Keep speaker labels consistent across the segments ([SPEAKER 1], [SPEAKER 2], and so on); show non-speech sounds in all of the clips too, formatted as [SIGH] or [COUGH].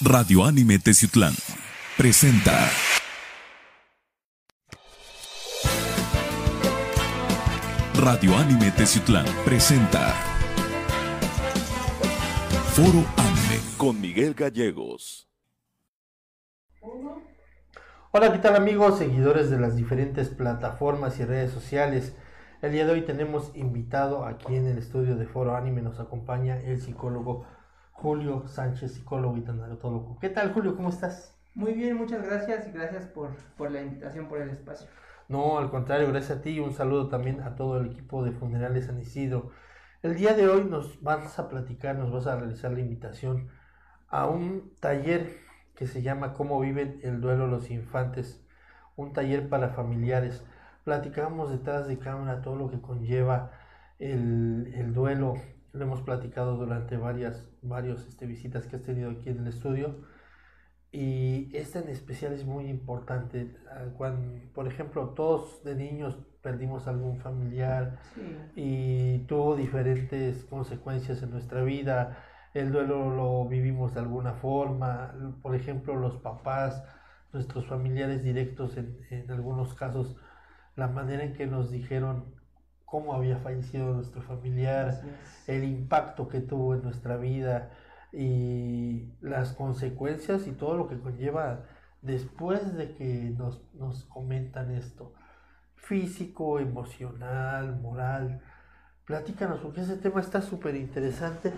[SPEAKER 1] Radio Anime Teciutlán presenta. Radio Anime Teciutlán presenta. Foro Anime con Miguel Gallegos.
[SPEAKER 2] Hola, ¿qué tal amigos, seguidores de las diferentes plataformas y redes sociales? El día de hoy tenemos invitado aquí en el estudio de Foro Anime, nos acompaña el psicólogo Julio Sánchez, psicólogo y tanatólogo. ¿Qué tal Julio? ¿Cómo estás?
[SPEAKER 3] Muy bien, muchas gracias y gracias por, por la invitación, por el espacio.
[SPEAKER 2] No, al contrario, gracias a ti y un saludo también a todo el equipo de Funerales San Isidro. El día de hoy nos vas a platicar, nos vas a realizar la invitación a un taller que se llama Cómo viven el duelo los infantes, un taller para familiares. Platicamos detrás de cámara todo lo que conlleva el, el duelo, lo hemos platicado durante varias varios, este, visitas que has tenido aquí en el estudio y esta en especial es muy importante. Ah, cuando, por ejemplo, todos de niños perdimos algún familiar y tuvo diferentes consecuencias en nuestra vida. El duelo lo vivimos de alguna forma. Por ejemplo, los papás, nuestros familiares directos, en, en algunos casos, la manera en que nos dijeron cómo había fallecido nuestro familiar, el impacto que tuvo en nuestra vida y las consecuencias y todo lo que conlleva después de que nos, nos comentan esto, físico, emocional, moral. Platícanos, porque ese tema está súper interesante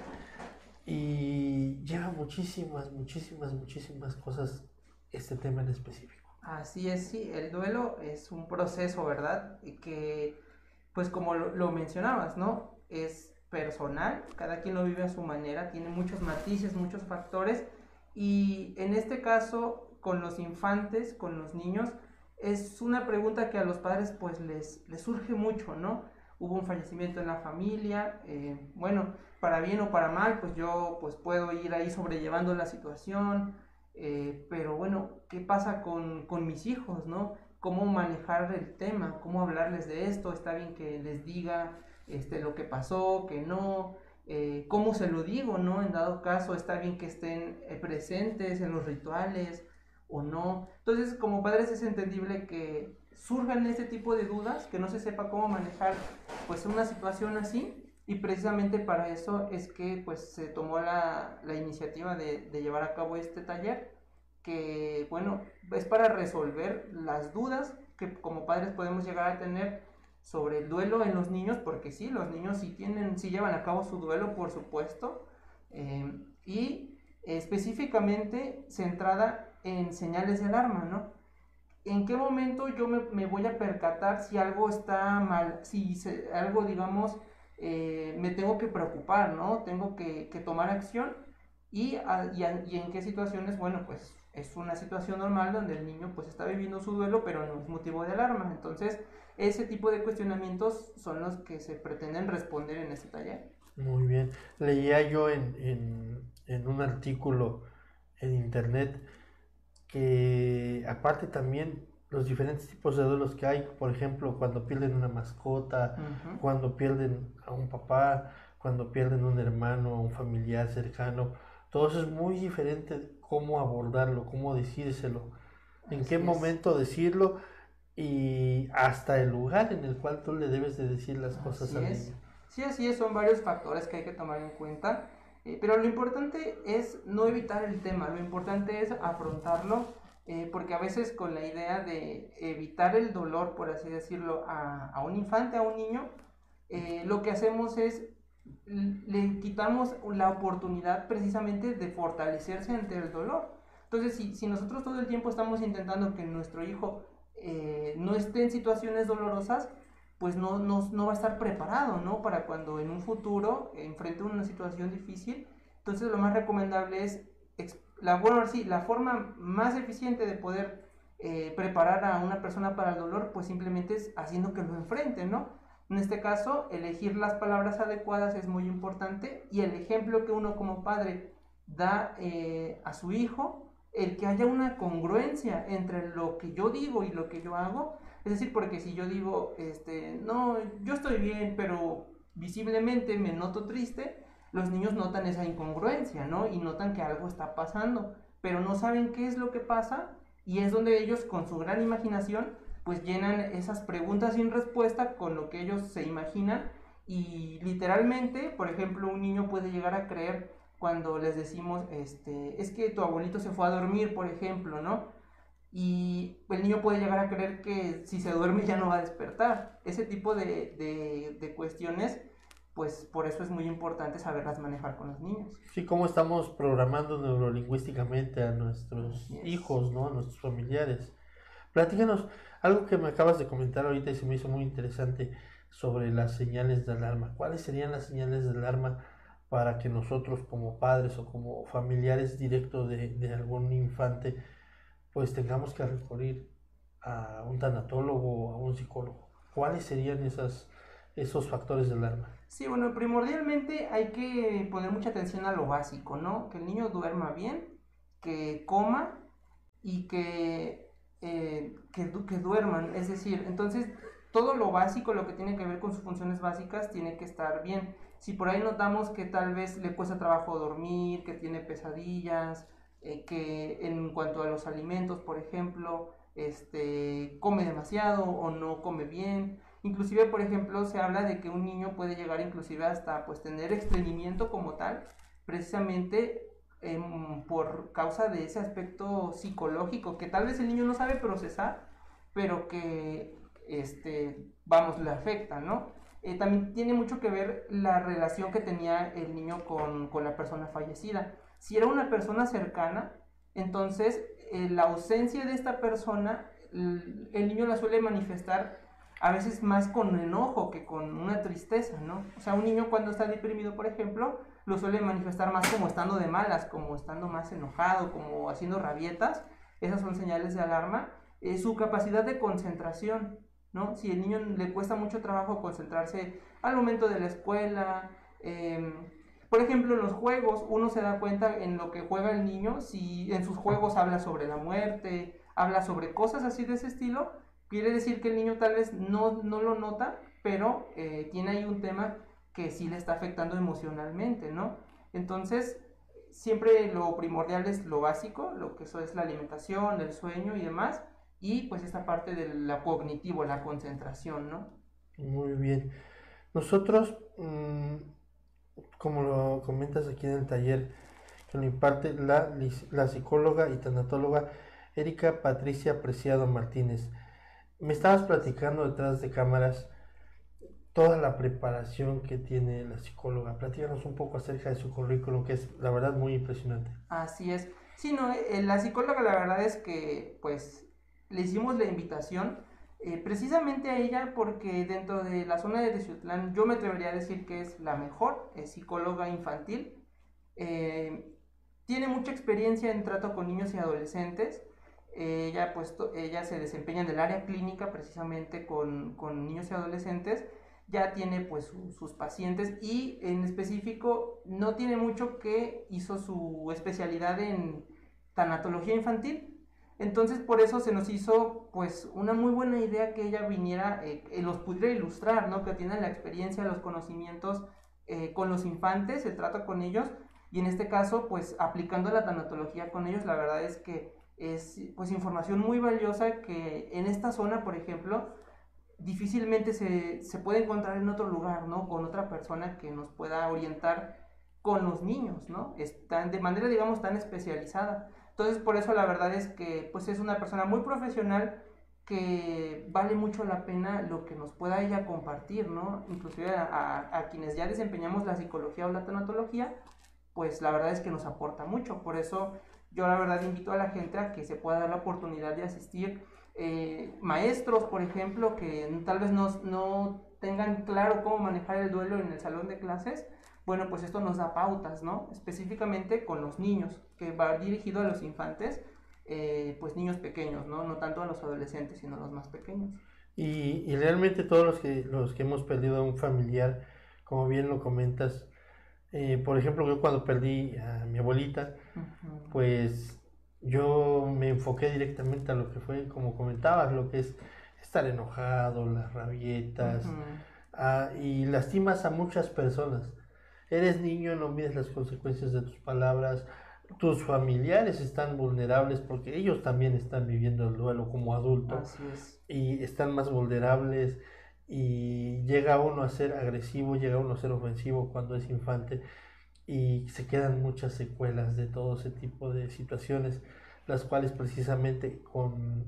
[SPEAKER 2] y lleva muchísimas, muchísimas, muchísimas cosas este tema en específico.
[SPEAKER 3] Así es, sí, el duelo es un proceso, ¿verdad? Que, pues como lo, lo mencionabas, ¿no? Es personal, cada quien lo vive a su manera, tiene muchos matices, muchos factores y en este caso con los infantes, con los niños, es una pregunta que a los padres pues les, les surge mucho, ¿no? Hubo un fallecimiento en la familia, eh, bueno, para bien o para mal, pues yo pues puedo ir ahí sobrellevando la situación, eh, pero bueno, ¿qué pasa con, con mis hijos, no? ¿Cómo manejar el tema? ¿Cómo hablarles de esto? Está bien que les diga este, lo que pasó, que no, eh, cómo se lo digo, ¿no? En dado caso, está bien que estén eh, presentes en los rituales o no. Entonces, como padres es entendible que surjan este tipo de dudas, que no se sepa cómo manejar pues una situación así y precisamente para eso es que pues se tomó la, la iniciativa de, de, llevar a cabo este taller que bueno es para resolver las dudas que como padres podemos llegar a tener sobre el duelo en los niños, porque sí, los niños sí tienen, sí llevan a cabo su duelo, por supuesto, eh, y específicamente centrada en señales de alarma, ¿no? ¿En qué momento yo me, voy a percatar si algo está mal, si algo, digamos, eh, me tengo que preocupar, ¿no? Tengo que, tomar acción y, y, en qué situaciones, bueno, pues es una situación normal donde el niño pues está viviendo su duelo, pero no es motivo de alarma. Entonces, ese tipo de cuestionamientos son los que se pretenden responder en este taller.
[SPEAKER 2] Muy bien. Leía yo en, en, un artículo en internet que aparte también los diferentes tipos de duelos que hay, por ejemplo, cuando pierden una mascota, cuando pierden a un papá, cuando pierden un hermano, un familiar cercano, todo eso es muy diferente cómo abordarlo, cómo decírselo, en qué momento decirlo y hasta el lugar en el cual tú le debes de decir las cosas al niño.
[SPEAKER 3] Sí, así es, son varios factores que hay que tomar en cuenta, eh, pero lo importante es no evitar el tema, lo importante es afrontarlo, eh, porque a veces con la idea de evitar el dolor, por así decirlo, a, a un infante, a un niño, eh, lo que hacemos es le quitamos la oportunidad precisamente de fortalecerse ante el dolor. Entonces, si, si nosotros todo el tiempo estamos intentando que nuestro hijo eh, no esté en situaciones dolorosas, pues no, no, va a estar preparado, ¿no? Para cuando en un futuro enfrente una situación difícil. Entonces lo más recomendable es, la, bueno, sí, la forma más eficiente de poder eh, preparar a una persona para el dolor, pues simplemente es haciendo que lo enfrente, ¿no? En este caso, elegir las palabras adecuadas es muy importante y el ejemplo que uno como padre da eh, a su hijo el que haya una congruencia entre lo que yo digo y lo que yo hago. Es decir, porque si yo digo, este, no, yo estoy bien, pero visiblemente me noto triste, los niños notan esa incongruencia, ¿no? Y notan que algo está pasando. pero no saben qué es lo que pasa y es donde ellos con su gran imaginación pues llenan esas preguntas sin respuesta con lo que ellos se imaginan y literalmente, por ejemplo, un niño puede llegar a creer cuando les decimos, este, es que tu abuelito se fue a dormir, por ejemplo, ¿no? Y el niño puede llegar a creer que si se duerme ya no va a despertar. Ese tipo de, de, de cuestiones pues por eso es muy importante saberlas manejar con los niños.
[SPEAKER 2] Sí, cómo estamos programando neurolingüísticamente a nuestros hijos, ¿no? A nuestros familiares. Platícanos algo que me acabas de comentar ahorita y se me hizo muy interesante sobre las señales de alarma. ¿Cuáles serían las señales de alarma para que nosotros como padres o como familiares directos de, algún infante pues tengamos que recurrir a un tanatólogo o a un psicólogo? ¿Cuáles serían esas, esos factores de alarma?
[SPEAKER 3] Sí, bueno, primordialmente hay que poner mucha atención a lo básico, ¿no? Que el niño duerma bien, que coma y que, eh, que, duerman. Es decir, entonces todo lo básico, lo que tiene que ver con sus funciones básicas, tiene que estar bien. Si por ahí notamos que tal vez le cuesta trabajo dormir, que tiene pesadillas, eh, que en cuanto a los alimentos, por ejemplo, este, come demasiado o no come bien, Inclusive, por ejemplo, se habla de que un niño puede llegar inclusive hasta pues tener estreñimiento como tal, precisamente por causa de ese aspecto psicológico que tal vez el niño no sabe procesar, pero que, este, vamos, le afecta, ¿no? Eh, también tiene mucho que ver la relación que tenía el niño con, con la persona fallecida. Si era una persona cercana, entonces eh, la ausencia de esta persona, el niño la suele manifestar a veces más con enojo que con una tristeza, ¿no? O sea, un niño cuando está deprimido, por ejemplo, lo suele manifestar más como estando de malas, como estando más enojado, como haciendo rabietas. Esas son señales de alarma. Eh, su capacidad de concentración, ¿no? Si el niño le cuesta mucho trabajo concentrarse al momento de la escuela, em, por ejemplo, en los juegos, uno se da cuenta en lo que juega el niño, si en sus juegos habla sobre la muerte, habla sobre cosas así de ese estilo, Quiere decir que el niño tal vez no, no lo nota, pero eh, tiene ahí un tema que sí le está afectando emocionalmente, ¿no? Entonces, siempre lo primordial es lo básico, lo que eso es la alimentación, el sueño y demás, y pues esta parte de la cognitivo, la concentración, ¿no?
[SPEAKER 2] Muy bien. Nosotros, mm, como lo comentas aquí en el taller, que lo imparte la, la psicóloga y tanatóloga Erika Patricia Preciado Martínez. Me estabas platicando detrás de cámaras toda la preparación que tiene la psicóloga. Platícanos un poco acerca de su currículum, que es la verdad muy impresionante.
[SPEAKER 3] Así es. Sí, no, eh, la psicóloga la verdad es que pues le hicimos la invitación eh, precisamente a ella porque dentro de la zona de Teciutlán yo me atrevería a decir que es la mejor psicóloga infantil. Eh, tiene mucha experiencia en trato con niños y adolescentes ella, puesto, ella se desempeña en el área clínica precisamente con, con niños y adolescentes, ya tiene pues sus pacientes y en específico no tiene mucho que hizo su especialidad en tanatología infantil. Entonces por eso se nos hizo pues una muy buena idea que ella viniera, eh, los pudiera ilustrar, ¿no? Que tiene la experiencia, los conocimientos eh, con los infantes, se trata con ellos y en este caso pues aplicando la tanatología con ellos, la verdad es que es pues información muy valiosa que en esta zona, por ejemplo, difícilmente se, se, puede encontrar en otro lugar, ¿no? Con otra persona que nos pueda orientar con los niños, ¿no? Están de manera, digamos, tan especializada. Entonces, por eso la verdad es que, pues, es una persona muy profesional que vale mucho la pena lo que nos pueda ella compartir, ¿no? Inclusive a, a quienes ya desempeñamos la psicología o la tanatología, pues la verdad es que nos aporta mucho. Por eso yo la verdad invito a la gente a que se pueda dar la oportunidad de asistir. Eh, maestros, por ejemplo, que tal vez no, no tengan claro cómo manejar el duelo en el salón de clases, bueno, pues esto nos da pautas, ¿no? Específicamente con los niños, que va dirigido a los infantes, eh, pues niños pequeños, ¿no? No tanto a los adolescentes, sino a los más pequeños.
[SPEAKER 2] Y, y, realmente todos los que, los que hemos perdido a un familiar, como bien lo comentas, eh, por ejemplo, yo cuando perdí a mi abuelita, pues yo me enfoqué directamente a lo que fue, como comentabas, lo que es estar enojado, las rabietas, y lastimas a muchas personas. Eres niño, no mides las consecuencias de tus palabras, tus familiares están vulnerables porque ellos también están viviendo el duelo como adultos
[SPEAKER 3] es.
[SPEAKER 2] y están más vulnerables y llega uno a ser agresivo, llega uno a ser ofensivo cuando es infante y se quedan muchas secuelas de todo ese tipo de situaciones, las cuales precisamente con,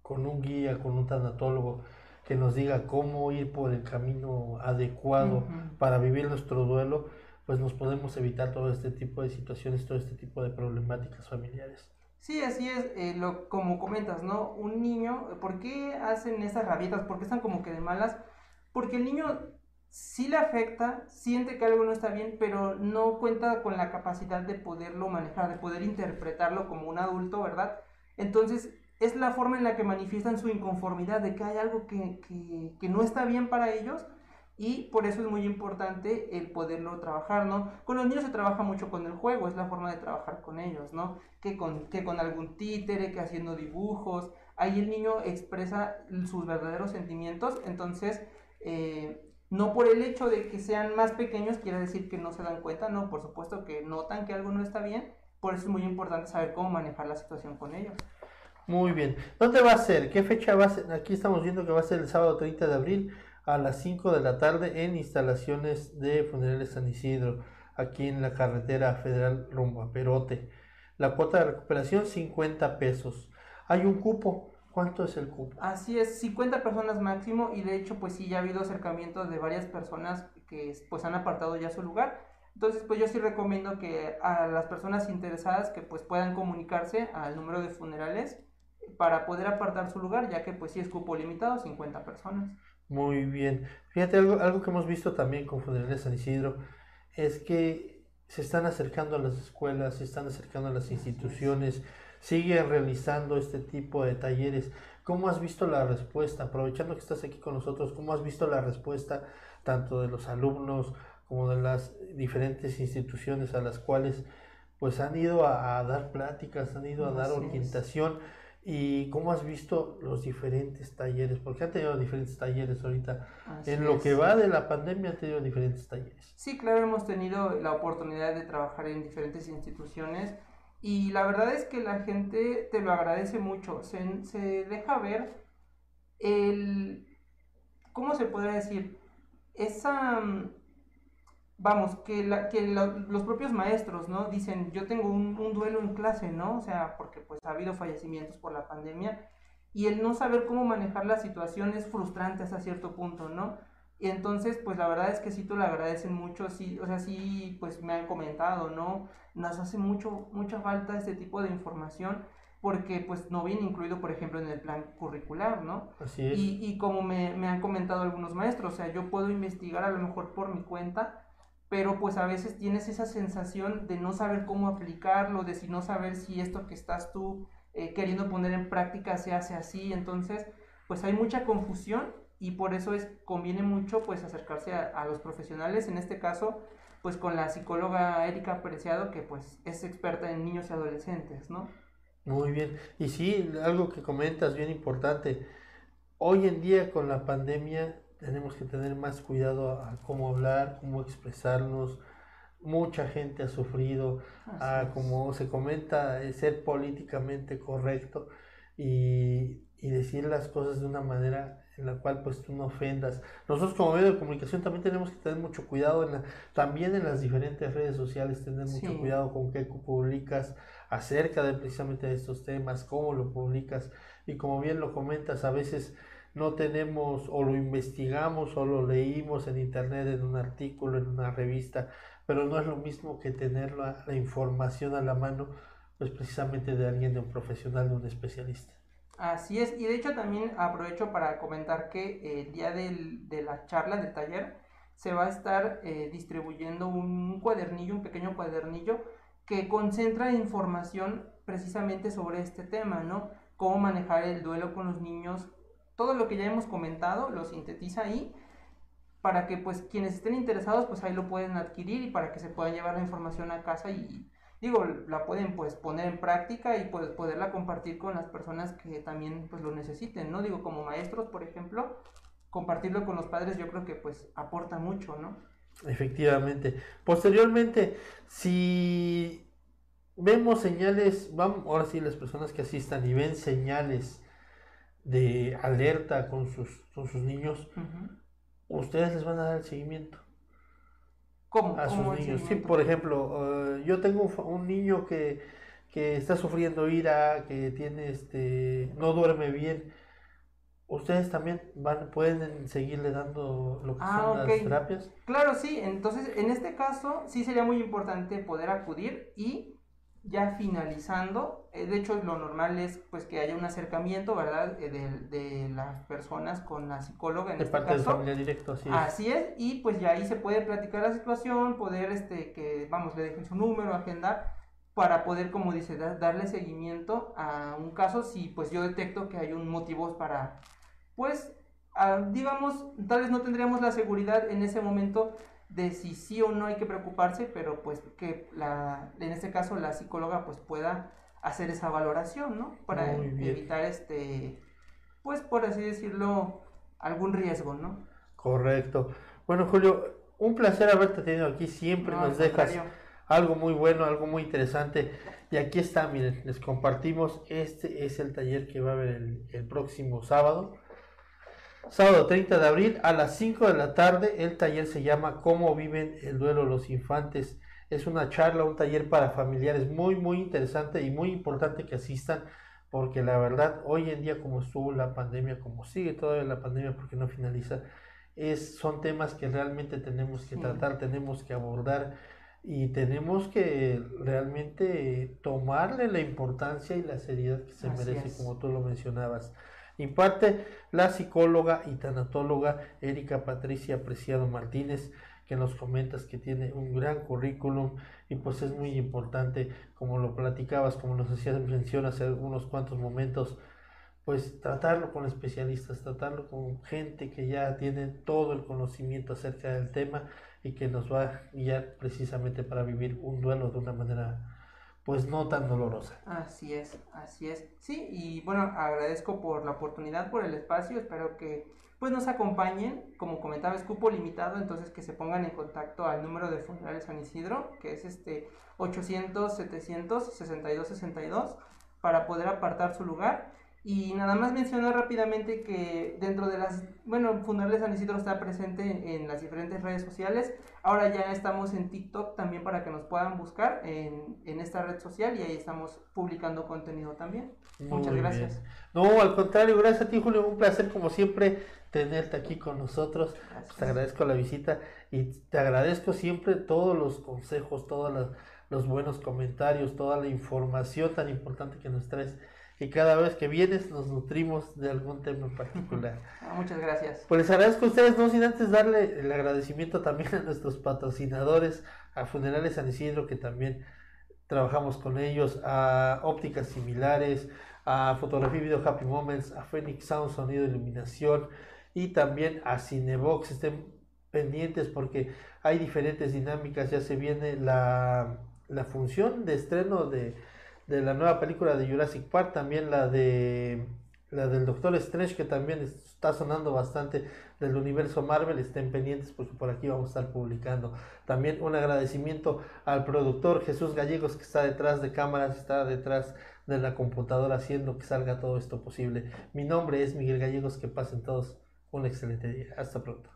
[SPEAKER 2] con un guía, con un tanatólogo que nos diga cómo ir por el camino adecuado para vivir nuestro duelo, pues nos podemos evitar todo este tipo de situaciones, todo este tipo de problemáticas familiares.
[SPEAKER 3] Sí, así es, eh, lo, como comentas, ¿no? Un niño, ¿por qué hacen esas rabietas? ¿Por qué están como que de malas? Porque el niño sí le afecta, siente que algo no está bien, pero no cuenta con la capacidad de poderlo manejar, de poder interpretarlo como un adulto, ¿verdad? Entonces, es la forma en la que manifiestan su inconformidad, de que hay algo que, que, no está bien para ellos y por eso es muy importante el poderlo trabajar, ¿no? Con los niños se trabaja mucho con el juego, es la forma de trabajar con ellos, ¿no? Que con, que con algún títere, que haciendo dibujos, ahí el niño expresa sus verdaderos sentimientos, entonces, eh, no por el hecho de que sean más pequeños quiere decir que no se dan cuenta, no, por supuesto que notan que algo no está bien, por eso es muy importante saber cómo manejar la situación con ellos.
[SPEAKER 2] Muy bien. ¿Dónde va a ser? ¿Qué fecha va a ser? Aquí estamos viendo que va a ser el sábado 30 de abril a las 5 de la tarde en instalaciones de Funerales San Isidro, aquí en la carretera federal rumbo Perote. La cuota de recuperación 50 pesos. Hay un cupo. ¿Cuánto es el cupo?
[SPEAKER 3] Así es, 50 personas máximo y de hecho pues sí ya ha habido acercamientos de varias personas que pues han apartado ya su lugar. Entonces pues yo sí recomiendo que a las personas interesadas que pues puedan comunicarse al número de funerales para poder apartar su lugar ya que pues sí es cupo limitado, 50 personas.
[SPEAKER 2] Muy bien. Fíjate, algo, algo que hemos visto también con Funerales San Isidro es que se están acercando a las escuelas, se están acercando a las instituciones, siguen realizando este tipo de talleres. ¿Cómo has visto la respuesta? Aprovechando que estás aquí con nosotros, ¿cómo has visto la respuesta tanto de los alumnos como de las diferentes instituciones a las cuales pues han ido a, a dar pláticas, han ido a dar
[SPEAKER 3] es.
[SPEAKER 2] orientación? ¿Y cómo has visto los diferentes talleres? Porque han tenido diferentes talleres ahorita.
[SPEAKER 3] Así
[SPEAKER 2] En lo
[SPEAKER 3] es.
[SPEAKER 2] que va de la pandemia han tenido diferentes talleres.
[SPEAKER 3] Sí, claro, hemos tenido la oportunidad de trabajar en diferentes instituciones y la verdad es que la gente te lo agradece mucho. Se, se deja ver el... ¿Cómo se podría decir? Esa... mm, Vamos, que, que lo- los propios maestros, ¿no? Dicen, yo tengo un, un duelo en clase, ¿no? O sea, porque pues ha habido fallecimientos por la pandemia y el no saber cómo manejar la situación es frustrante hasta cierto punto, ¿no? Y entonces, pues la verdad es que sí te lo agradecen mucho, sí, o sea, sí, pues me han comentado, ¿no? Nos hace mucho, mucha falta este tipo de información porque pues no viene incluido, por ejemplo, en el plan curricular, ¿no?
[SPEAKER 2] Así es.
[SPEAKER 3] Y, y como me, me han comentado algunos maestros, o sea, yo puedo investigar a lo mejor por mi cuenta, pero pues a veces tienes esa sensación de no saber cómo aplicarlo, de si no saber si esto que estás tú eh, queriendo poner en práctica se hace así, entonces pues hay mucha confusión y por eso es conviene mucho pues acercarse a, a los profesionales, en este caso pues con la psicóloga Erika Preciado que pues es experta en niños y adolescentes, ¿no?
[SPEAKER 2] Muy bien. Y sí, algo que comentas bien importante. Hoy en día con la pandemia tenemos que tener más cuidado a, a cómo hablar, cómo expresarnos. Mucha gente ha sufrido, a,
[SPEAKER 3] es.
[SPEAKER 2] como se comenta, ser políticamente correcto y, y decir las cosas de una manera en la cual pues tú no ofendas. Nosotros como medio de comunicación también tenemos que tener mucho cuidado en la- también en las diferentes redes sociales, tener mucho cuidado con qué publicas acerca de precisamente de estos temas, cómo lo publicas y como bien lo comentas, a veces no tenemos o lo investigamos o lo leímos en internet, en un artículo, en una revista, pero no es lo mismo que tener la, la información a la mano, pues precisamente de alguien, de un profesional, de un especialista.
[SPEAKER 3] Así es, y de hecho también aprovecho para comentar que eh, el día de la charla, del taller, se va a estar eh, distribuyendo un cuadernillo, un pequeño cuadernillo, que concentra información precisamente sobre este tema, ¿no? Cómo manejar el duelo con los niños, todo lo que ya hemos comentado lo sintetiza ahí para que pues quienes estén interesados pues ahí lo pueden adquirir y para que se puedan llevar la información a casa y digo la pueden pues poner en práctica y pues poderla compartir con las personas que también pues lo necesiten, ¿no? Digo como maestros por ejemplo compartirlo con los padres yo creo que pues aporta mucho, ¿no?
[SPEAKER 2] Efectivamente. Posteriormente, si vemos señales, vamos, ahora sí las personas que asistan y ven señales de alerta con sus, con sus niños, ustedes les van a dar el seguimiento.
[SPEAKER 3] ¿Cómo?
[SPEAKER 2] A sus
[SPEAKER 3] ¿Cómo el
[SPEAKER 2] niños. Sí, por ejemplo, eh, yo tengo un, niño que, que está sufriendo ira, que tiene este, no duerme bien. Ustedes también van, pueden seguirle dando lo que
[SPEAKER 3] Ah,
[SPEAKER 2] son las terapias.
[SPEAKER 3] Claro, sí, entonces en este caso sí sería muy importante poder acudir y ya finalizando, eh, de hecho lo normal es pues que haya un acercamiento, ¿verdad? Eh, de, de las personas con la psicóloga en
[SPEAKER 2] De
[SPEAKER 3] este
[SPEAKER 2] parte de
[SPEAKER 3] caso.
[SPEAKER 2] familia directo, así es.
[SPEAKER 3] Así es, y pues ya ahí se puede platicar la situación, poder, este, que, vamos, le dejen su número, agendar, para poder, como dice, da- darle seguimiento a un caso si, pues, yo detecto que hay un motivo para, pues, ah, digamos, tal vez no tendríamos la seguridad en ese momento de si sí o no hay que preocuparse, pero pues que la, en este caso la psicóloga pues pueda hacer esa valoración, ¿no? Para evitar este, pues por así decirlo, algún riesgo, ¿no?
[SPEAKER 2] Correcto. Bueno, Julio, un placer haberte tenido aquí. Siempre
[SPEAKER 3] No,
[SPEAKER 2] nos dejas
[SPEAKER 3] contrario.
[SPEAKER 2] algo muy bueno, algo muy interesante. Y aquí está, miren, les compartimos. Este es el taller que va a haber el, el próximo sábado. Sábado 30 de abril a las 5 de la tarde. El taller se llama ¿Cómo viven el duelo los infantes? Es una charla, un taller para familiares muy, muy interesante y muy importante que asistan. Porque la verdad, hoy en día como estuvo la pandemia, como sigue todavía la pandemia porque no finaliza, es, son temas que realmente tenemos que
[SPEAKER 3] Sí.
[SPEAKER 2] tratar, tenemos que abordar y tenemos que realmente tomarle la importancia y la seriedad que se
[SPEAKER 3] Así
[SPEAKER 2] merece,
[SPEAKER 3] es.
[SPEAKER 2] como tú lo mencionabas. Imparte la psicóloga y tanatóloga Erika Patricia Preciado Martínez, que nos comentas que tiene un gran currículum y pues es muy importante, como lo platicabas, como nos hacías mención hace unos cuantos momentos, pues tratarlo con especialistas, tratarlo con gente que ya tiene todo el conocimiento acerca del tema y que nos va a guiar precisamente para vivir un duelo de una manera pues no tan dolorosa.
[SPEAKER 3] Así es, así es. Sí, y bueno, agradezco por la oportunidad, por el espacio, espero que pues nos acompañen, como comentaba, es cupo limitado, entonces que se pongan en contacto al número de Funerales San Isidro, que es este 800 700 62 62 para poder apartar su lugar. Y nada más mencionar rápidamente que dentro de las, bueno, Funerales San Isidro está presente en, en las diferentes redes sociales. Ahora ya estamos en TikTok también para que nos puedan buscar en, en esta red social y ahí estamos publicando contenido también. Muchas
[SPEAKER 2] Muy
[SPEAKER 3] gracias.
[SPEAKER 2] bien. No, al contrario, gracias a ti, Julio. Un placer, como siempre, tenerte aquí con nosotros.
[SPEAKER 3] Gracias.
[SPEAKER 2] Te agradezco la visita y te agradezco siempre todos los consejos, todos los buenos comentarios, toda la información tan importante que nos traes. Y cada vez que vienes nos nutrimos de algún tema en particular. [LAUGHS]
[SPEAKER 3] Ah, muchas gracias.
[SPEAKER 2] Pues les agradezco a ustedes, no sin antes darle el agradecimiento también a nuestros patrocinadores, a Funerales San Isidro, que también trabajamos con ellos, a Ópticas Similares, a Fotografía y Video Happy Moments, a Phoenix Sound, Sonido e Iluminación, y también a Cinebox. Estén pendientes porque hay diferentes dinámicas, ya se viene la, la función de estreno de, de la nueva película de Jurassic Park, también la de la del Doctor Strange que también está sonando bastante del universo Marvel, estén pendientes porque por aquí vamos a estar publicando. También un agradecimiento al productor Jesús Gallegos que está detrás de cámaras, está detrás de la computadora haciendo que salga todo esto posible. Mi nombre es Miguel Gallegos, que pasen todos un excelente día. Hasta pronto.